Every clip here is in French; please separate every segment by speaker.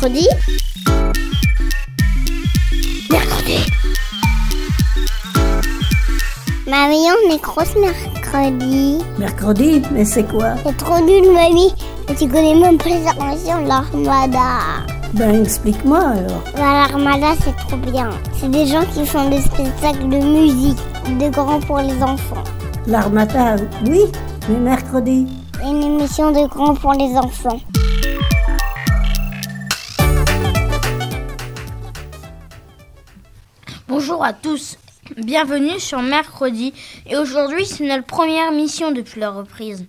Speaker 1: mercredi Mercredi Mamie, on est grosse mercredi.
Speaker 2: Mercredi Mais c'est quoi?
Speaker 1: C'est trop nul, mamie. Et tu connais même pas les inventions de l'armada.
Speaker 2: Ben explique-moi alors.
Speaker 1: Bah, l'armada, c'est trop bien. C'est des gens qui font des spectacles de musique, de grands pour les enfants.
Speaker 2: L'armada, oui, mais mercredi.
Speaker 1: Une émission de grands pour les enfants.
Speaker 3: Bonjour à tous, bienvenue sur Mercredi et aujourd'hui c'est notre première mission depuis la reprise.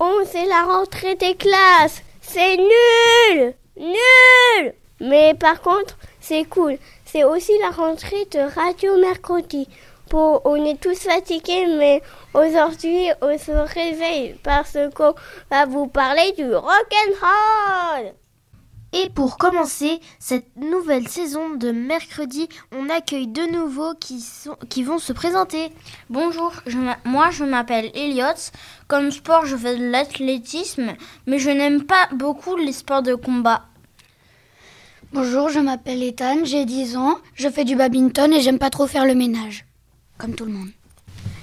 Speaker 4: Oh, c'est la rentrée des classes C'est nul Nul Mais par contre, c'est cool. C'est aussi la rentrée de Radio Mercredi. Pour, on est tous fatigués, mais aujourd'hui, on se réveille parce qu'on va vous parler du rock'n'roll
Speaker 3: Et pour commencer cette nouvelle saison de mercredi, on accueille deux nouveaux qui, sont, qui vont se présenter. Bonjour, je moi je m'appelle Elliot. Comme sport, je fais de l'athlétisme, mais je n'aime pas beaucoup les sports de combat.
Speaker 5: Bonjour, je m'appelle Ethan, j'ai 10 ans, je fais du badminton et j'aime pas trop faire le ménage. Comme tout le monde.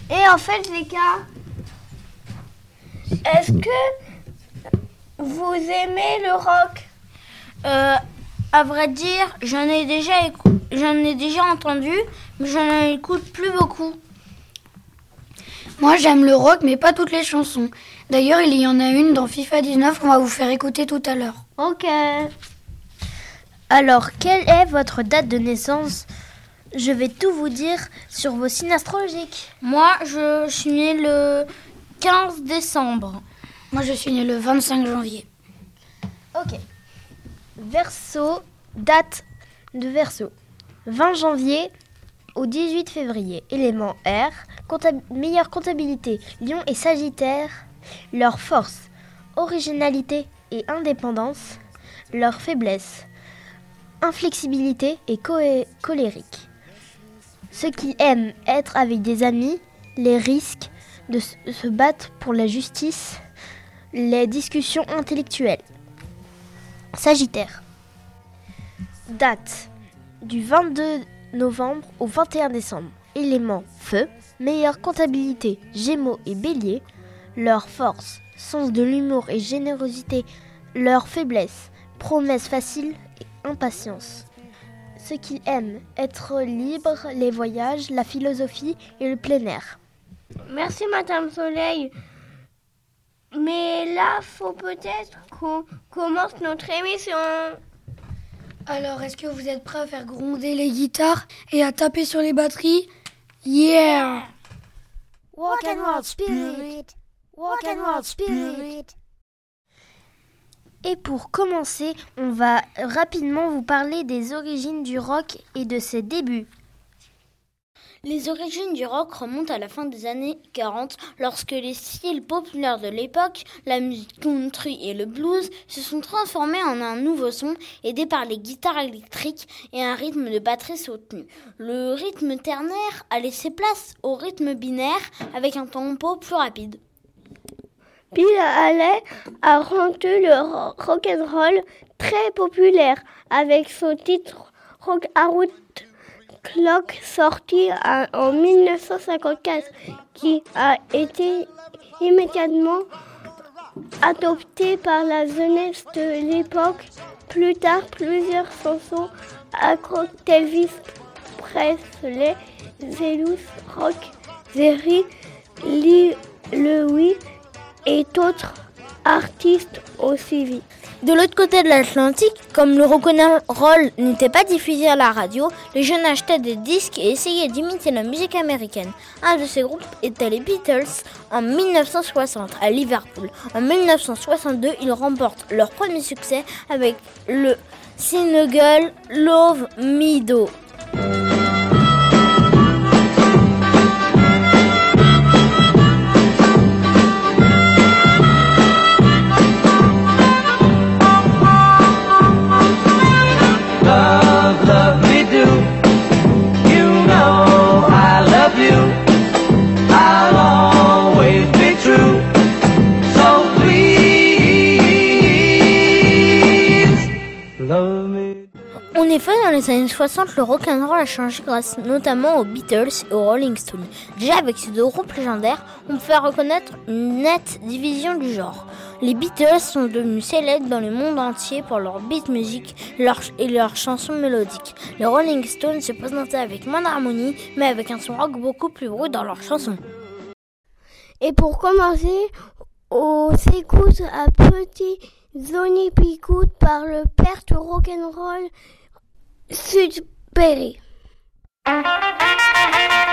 Speaker 4: Et en fait, les gars, est-ce que vous aimez le rock?
Speaker 3: Euh, à vrai dire, j'en ai déjà j'en ai déjà entendu, mais je n'en écoute plus beaucoup.
Speaker 5: Moi j'aime le rock mais pas toutes les chansons. D'ailleurs il y en a une dans FIFA 19 qu'on va vous faire écouter tout à l'heure.
Speaker 4: Ok.
Speaker 3: Alors, quelle est votre date de naissance? Je vais tout vous dire sur vos signes astrologiques. Moi, je suis né le 15 décembre.
Speaker 5: Moi je suis née le 25 janvier.
Speaker 3: Ok. Verseau, date de Verseau. 20 janvier au 18 février. Élément R, meilleure comptabilité. Lion et Sagittaire, leur force, originalité et indépendance, leur faiblesse, inflexibilité et colérique. Ceux qui aiment être avec des amis, les risques de se battre pour la justice, les discussions intellectuelles. Sagittaire. Date du 22 novembre au 21 décembre. Éléments feu, meilleure comptabilité, Gémeaux et Bélier. Leur force, sens de l'humour et générosité. Leur faiblesse, promesses faciles et impatience. Ceux qui aiment être libres, les voyages, la philosophie et le plein air.
Speaker 4: Merci, Madame Soleil. Mais là, faut peut-être qu'on commence notre émission.
Speaker 5: Alors est-ce que vous êtes prêts à faire gronder les guitares et à taper sur les batteries? Yeah
Speaker 1: Walk and roll spirit. Walk and roll spirit.
Speaker 3: Et pour commencer, on va rapidement vous parler des origines du rock et de ses débuts. Les origines du rock remontent à la fin des années 40 lorsque les styles populaires de l'époque, la musique country et le blues, se sont transformés en un nouveau son aidé par les guitares électriques et un rythme de batterie soutenu. Le rythme ternaire a laissé place au rythme binaire avec un tempo plus rapide.
Speaker 4: Bill Haley a rendu le ro- rock'n'roll très populaire avec son titre Rock Around Clock sorti en 1954 qui a été immédiatement adopté par la jeunesse de l'époque. Plus tard, plusieurs chansons accrochent Elvis Presley, Zelus Rock, Jerry Lee Louis et d'autres artistes suivi.
Speaker 3: De l'autre côté de l'Atlantique, comme le rock'n'roll n'était pas diffusé à la radio, les jeunes achetaient des disques et essayaient d'imiter la musique américaine. Un de ces groupes était les Beatles en 1960 à Liverpool. En 1962, ils remportent leur premier succès avec le single Love Me Do.
Speaker 6: Les années 60, le rock'n'roll a changé grâce notamment aux Beatles et aux Rolling Stones. Déjà avec ces deux groupes légendaires, on peut reconnaître une nette division du genre. Les Beatles sont devenus célèbres dans le monde entier pour leur beat music et leurs chansons mélodiques. Les Rolling Stones se présentaient avec moins d'harmonie, mais avec un son rock beaucoup plus brut dans leurs chansons.
Speaker 7: Et pour commencer, on s'écoute un petit Zoni Picoute par le père du rock'n'roll Sudbury.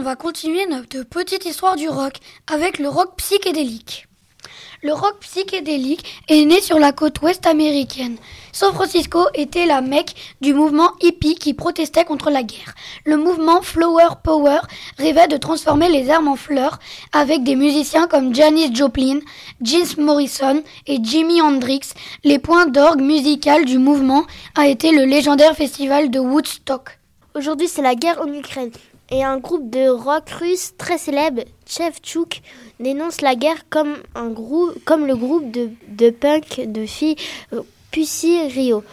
Speaker 5: on va continuer notre petite histoire du rock avec le rock psychédélique. Le rock psychédélique est né sur la côte ouest américaine. San Francisco était la mecque du mouvement hippie qui protestait contre la guerre. Le mouvement Flower Power rêvait de transformer les armes en fleurs avec des musiciens comme Janis Joplin, Jim Morrison et Jimi Hendrix. Les points d'orgue musical du mouvement a été le légendaire festival de Woodstock.
Speaker 6: Aujourd'hui, c'est la guerre en Ukraine. Et un groupe de rock russe très célèbre, Chevchuk, dénonce la guerre comme, un grou- comme le groupe de, punk de filles euh, Pussy Rio.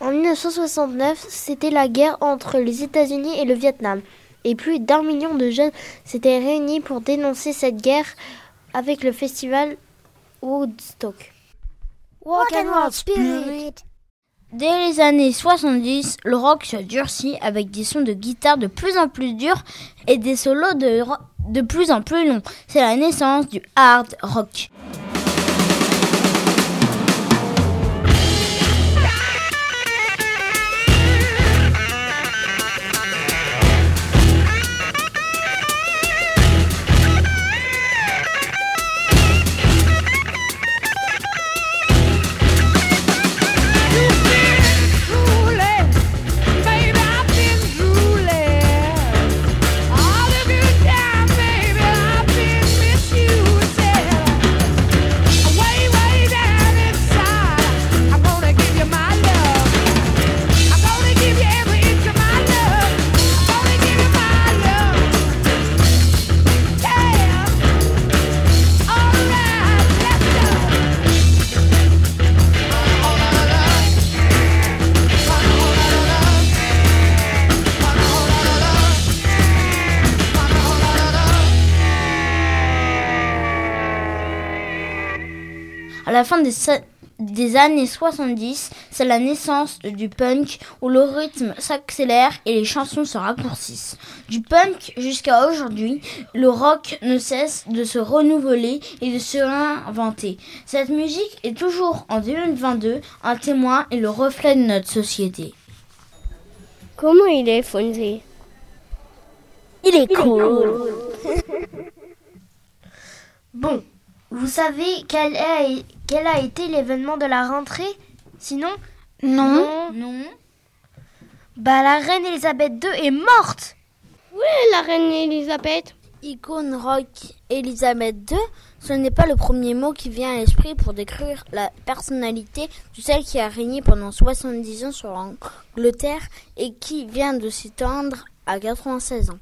Speaker 6: En 1969, c'était la guerre entre les États-Unis et le Vietnam. Et plus d'un million de jeunes s'étaient réunis pour dénoncer cette guerre avec le festival Woodstock. Dès les années 70, le rock se durcit avec des sons de guitare de plus en plus durs et des solos de, de plus en plus longs. C'est la naissance du hard rock. La fin des, des années 70, c'est la naissance du punk où le rythme s'accélère et les chansons se raccourcissent. Du punk jusqu'à aujourd'hui, le rock ne cesse de se renouveler et de se réinventer. Cette musique est toujours en 2022 un témoin et le reflet de notre société.
Speaker 4: Comment il est, Fonzie?
Speaker 1: Il est cool.
Speaker 3: Bon, vous savez quel, est- quel a été l'événement de la rentrée? Sinon
Speaker 5: Non.
Speaker 6: Non
Speaker 3: Bah la reine Elisabeth II est morte
Speaker 4: La reine Elisabeth
Speaker 6: Icône rock Elisabeth II, ce n'est pas le premier mot qui vient à l'esprit pour décrire la personnalité de celle qui a régné pendant 70 ans sur l'Angleterre et qui vient de s'étendre à 96 ans.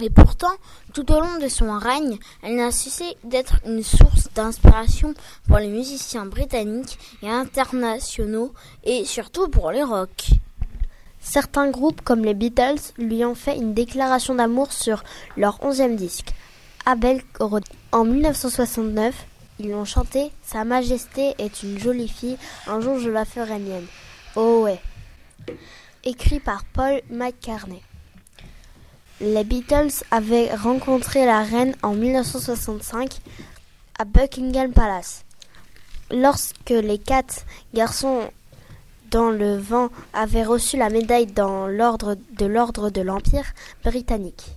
Speaker 6: Et pourtant, tout au long de son règne, elle n'a cessé d'être une source d'inspiration pour les musiciens britanniques et internationaux et surtout pour les rock.
Speaker 3: Certains groupes comme les Beatles lui ont fait une déclaration d'amour sur leur onzième disque, Abel Road. En 1969, ils l'ont chanté Sa Majesté est une jolie fille, un jour je la ferai mienne. Oh ouais. Écrit par Paul McCartney. Les Beatles avaient rencontré la reine en 1965 à Buckingham Palace. Lorsque les quatre garçons dans le vent avaient reçu la médaille dans l'ordre de l'ordre de l'Empire britannique.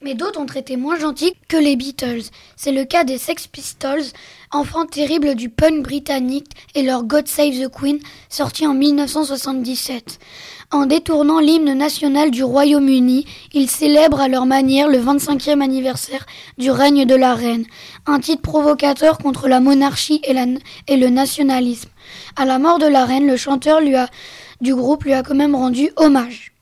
Speaker 5: Mais d'autres ont traité moins gentil que les Beatles. C'est le cas des Sex Pistols, enfants terribles du punk britannique, et leur God Save the Queen, sorti en 1977. En détournant l'hymne national du Royaume-Uni, ils célèbrent à leur manière le 25e anniversaire du règne de la reine, un titre provocateur contre la monarchie et, le nationalisme. À la mort de la reine, le chanteur du groupe lui a quand même rendu hommage.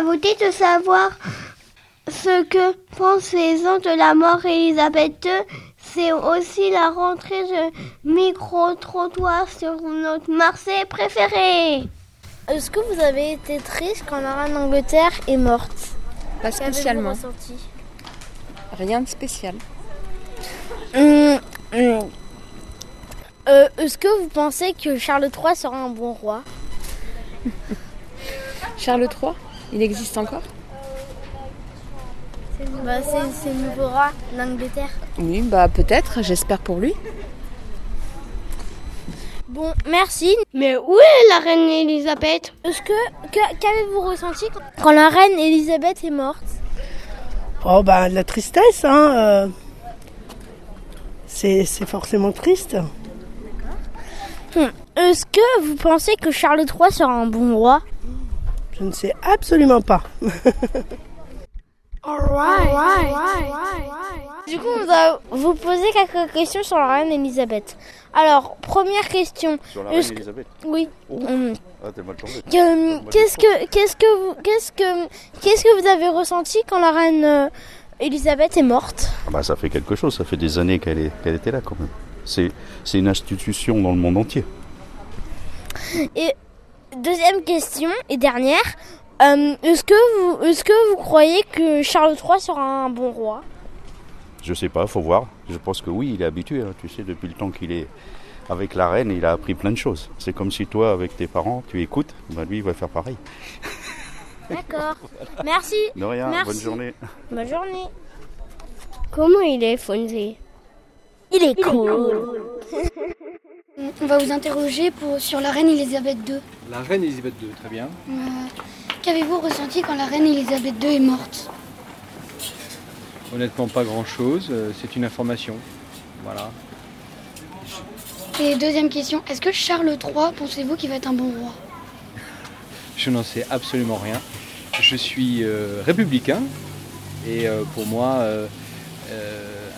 Speaker 4: Sa beauté de savoir ce que pensent les gens de la mort Elisabeth II. C'est aussi la rentrée de micro-trottoir sur notre Marseille préférée.
Speaker 6: Est-ce que vous avez été triste quand la reine d'Angleterre est morte?
Speaker 8: Pas spécialement. Rien de spécial.
Speaker 6: Hum, hum. Euh, Est-ce que vous pensez que Charles III sera un bon roi?
Speaker 8: Charles III, il existe encore
Speaker 6: bah, C'est le nouveau roi d'Angleterre.
Speaker 8: Oui, bah peut-être, j'espère pour lui.
Speaker 6: Bon, merci.
Speaker 4: Mais où est la reine Elisabeth?
Speaker 6: Est-ce que qu'avez-vous ressenti quand- quand la reine Elisabeth est morte?
Speaker 9: Oh bah de la tristesse, hein. euh, C'est c'est forcément triste.
Speaker 6: Hum. Est-ce que vous pensez que Charles III sera un bon roi?
Speaker 9: Je ne sais absolument pas.
Speaker 6: Du coup, on va vous poser quelques questions sur la reine Elisabeth. Alors, première question.
Speaker 10: Sur la
Speaker 6: Est-ce
Speaker 10: reine
Speaker 6: que-
Speaker 10: Elisabeth
Speaker 6: Oui. Hum.
Speaker 10: Ah, t'es mal tombé.
Speaker 6: Que- Qu'est-ce que qu'est-ce que vous qu'est-ce que qu'est-ce que vous avez ressenti quand la reine euh, Elisabeth est morte?
Speaker 10: Ah bah, ça fait quelque chose, ça fait des années qu'elle est- qu'elle était là quand même. C'est c'est une institution dans le monde entier.
Speaker 6: Et deuxième question et dernière. euh, est-ce que vous est-ce que vous croyez que Charles III sera un bon roi?
Speaker 10: Je sais pas, faut voir. Je pense que oui, il est habitué. hein. Tu sais, depuis le temps qu'il est avec la reine, il a appris plein de choses. C'est comme si toi, avec tes parents, tu écoutes, bah, lui, il va faire pareil.
Speaker 6: D'accord. Merci.
Speaker 10: De rien,
Speaker 6: Merci.
Speaker 10: bonne journée.
Speaker 6: Bonne journée.
Speaker 4: Comment il est, Fonzie?
Speaker 6: Il est cool.
Speaker 5: On va vous interroger pour, sur la reine Elisabeth II.
Speaker 11: La reine Elisabeth II, très bien.
Speaker 5: Euh, Qu'avez-vous ressenti quand la reine Elisabeth II est morte?
Speaker 11: Honnêtement, pas grand-chose. euh, C'est une information. Voilà.
Speaker 5: Et deuxième question, est-ce que Charles III, pensez-vous qu'il va être un bon roi?
Speaker 11: Je n'en sais absolument rien. Je suis euh, républicain et euh, pour moi, euh,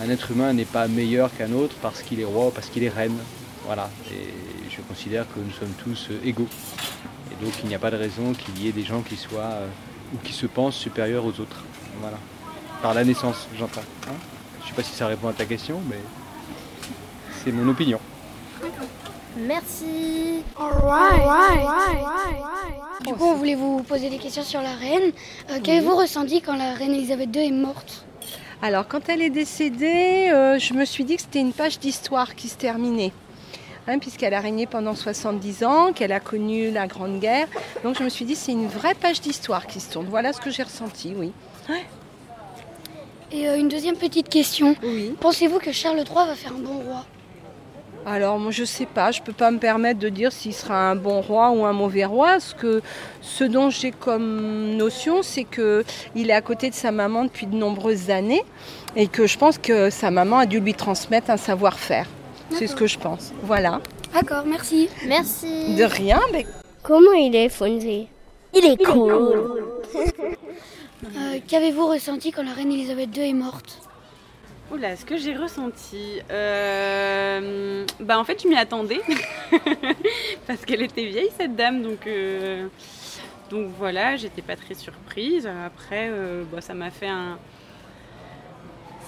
Speaker 11: un être humain n'est pas meilleur qu'un autre parce qu'il est roi ou parce qu'il est reine. Voilà. Et je considère que nous sommes tous euh, égaux. Et donc il n'y a pas de raison qu'il y ait des gens qui soient euh, ou qui se pensent supérieurs aux autres. Voilà. Par la naissance, j'entends. hein. je ne sais pas si ça répond à ta question, mais c'est mon opinion.
Speaker 6: Merci.
Speaker 5: Du coup, on voulait vous poser des questions sur la reine. Euh, Qu'avez-vous ressenti quand la reine Elisabeth II est morte?
Speaker 12: Alors, quand elle est décédée, euh, je me suis dit que c'était une page d'histoire qui se terminait. Hein, puisqu'elle a régné pendant 70 ans, qu'elle a connu la Grande Guerre. Donc je me suis dit, c'est une vraie page d'histoire qui se tourne. Voilà ce que j'ai ressenti, oui.
Speaker 5: Et euh, une deuxième petite question.
Speaker 12: Oui.
Speaker 5: Pensez-vous que Charles III va faire un bon roi?
Speaker 12: Alors, moi, je sais pas, je peux pas me permettre de dire s'il sera un bon roi ou un mauvais roi. Ce, que, ce dont j'ai comme notion, c'est que il est à côté de sa maman depuis de nombreuses années et que je pense que sa maman a dû lui transmettre un savoir-faire. C'est ce que je pense. Voilà.
Speaker 5: D'accord, merci.
Speaker 6: Merci.
Speaker 12: De rien, mais
Speaker 4: Comment il est, Fonzie?
Speaker 6: Il est cool.
Speaker 5: Euh, Qu'avez-vous ressenti quand la reine Elisabeth II est morte?
Speaker 13: Oula, ce que j'ai ressenti, euh, bah en fait je m'y attendais parce qu'elle était vieille cette dame, donc euh, donc voilà, j'étais pas très surprise. Après, euh, bah, ça m'a fait un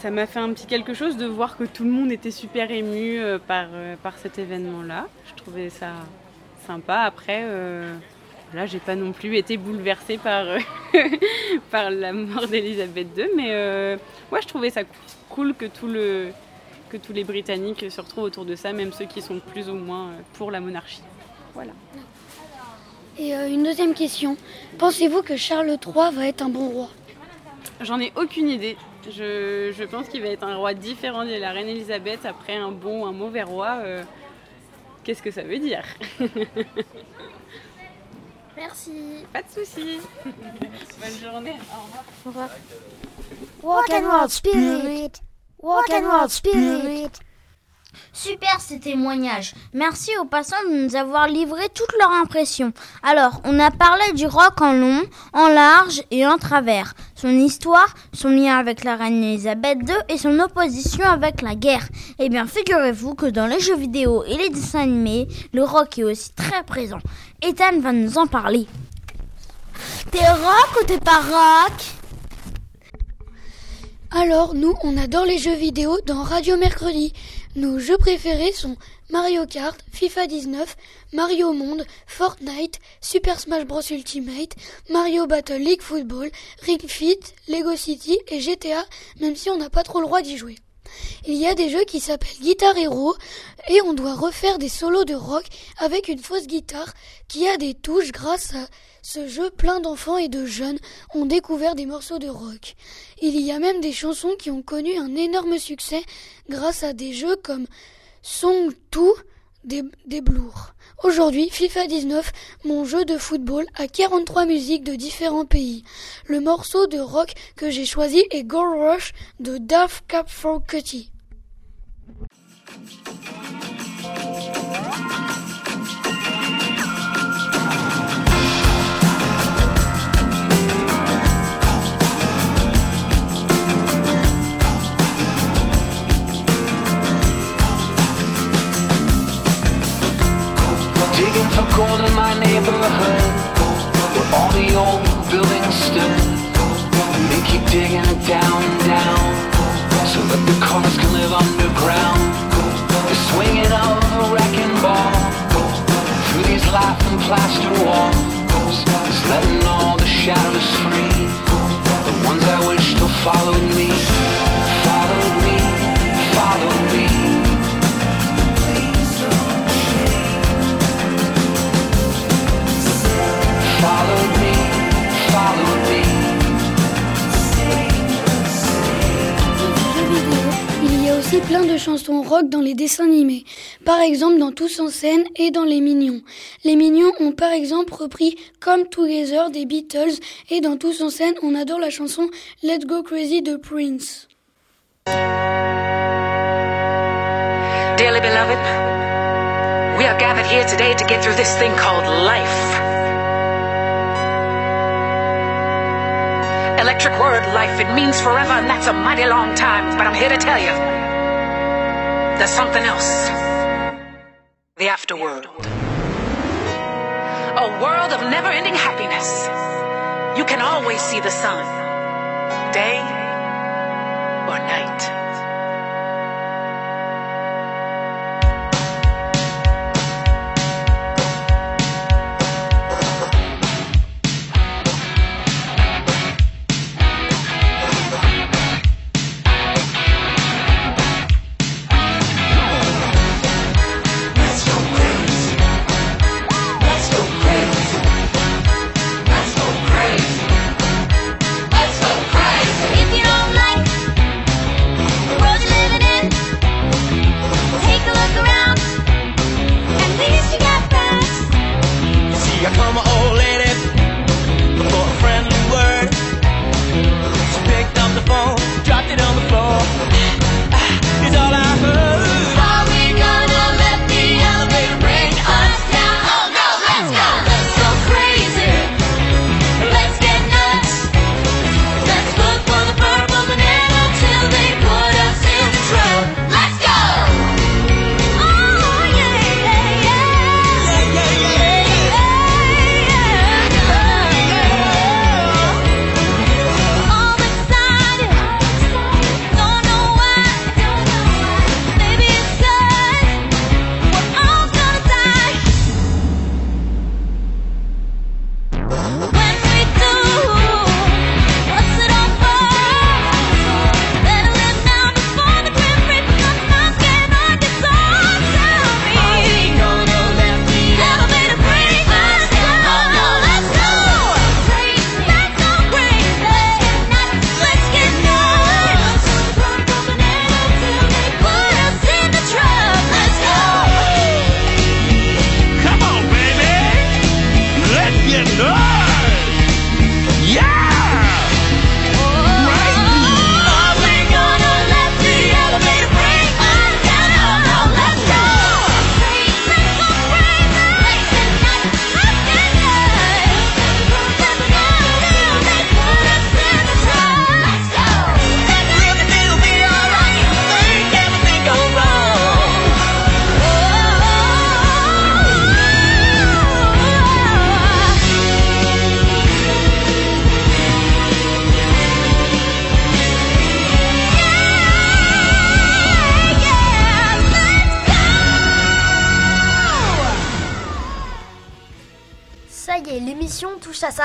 Speaker 13: ça m'a fait un petit quelque chose de voir que tout le monde était super ému euh, par euh, par cet événement-là. Je trouvais ça sympa. Après. euh, Là, j'ai pas non plus été bouleversée par, euh, par la mort d'Elisabeth II, mais euh, ouais, je trouvais ça cool que, tout le, que tous les Britanniques se retrouvent autour de ça, même ceux qui sont plus ou moins pour la monarchie. Voilà.
Speaker 5: Et une deuxième question. Pensez-vous que Charles III va être un bon roi?
Speaker 13: J'en ai aucune idée. Je, je pense qu'il va être un roi différent de la reine Elisabeth après un bon ou un mauvais roi. euh, Qu'est-ce que ça veut dire?
Speaker 6: Merci.
Speaker 13: Pas de soucis. Bonne journée. Au revoir.
Speaker 6: Walk and roll spirit. Walk and roll spirit. Super ces témoignages. Merci aux passants de nous avoir livré toutes leurs impressions. Alors, on a parlé du rock en long, en large et en travers. Son histoire, son lien avec la reine Elisabeth II et son opposition avec la guerre. Eh bien, figurez-vous que dans les jeux vidéo et les dessins animés, le rock est aussi très présent. Ethan va nous en parler.
Speaker 4: T'es rock ou t'es pas rock
Speaker 5: Alors, nous, on adore les jeux vidéo dans Radio Mercredi. Nos jeux préférés sont Mario Kart, FIFA 19, Mario Monde, Fortnite, Super Smash Bros Ultimate, Mario Battle League Football, Ring Fit, Lego City et GTA, même si on n'a pas trop le droit d'y jouer. Il y a des jeux qui s'appellent Guitar Hero et on doit refaire des solos de rock avec une fausse guitare qui a des touches grâce à ce jeu plein d'enfants et de jeunes ont découvert des morceaux de rock. Il y a même des chansons qui ont connu un énorme succès grâce à des jeux comme Song 2 des, des. Aujourd'hui, FIFA 19, mon jeu de football, a 43 musiques de différents pays. Le morceau de rock que j'ai choisi est Gold Rush de Daft Cap for Cutie. Aussi plein de chansons rock dans les dessins animés. Par exemple dans Tous en scène et dans Les Mignons. Les Mignons ont par exemple repris Come Together des Beatles et dans Tous en scène on adore la chanson Let's Go Crazy de Prince.
Speaker 14: Dearly beloved, we are gathered here today to get through this thing called life. Electric word life, it means forever, and that's a mighty long time. But I'm here to tell you there's something else the afterworld. A world of never ending happiness. You can always see the sun, day or night.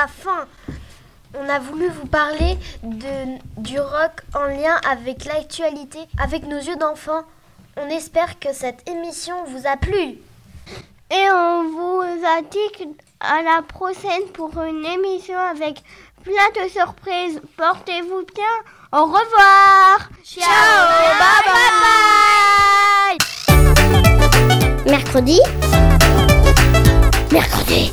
Speaker 3: Sa fin. On a voulu vous parler de, du rock en lien avec l'actualité, avec nos yeux d'enfant. On espère que cette émission vous a plu.
Speaker 4: Et on vous a dit à la prochaine pour une émission avec plein de surprises. Portez-vous bien. Au revoir. Ciao. bye. bye.
Speaker 1: Mercredi. Mercredi.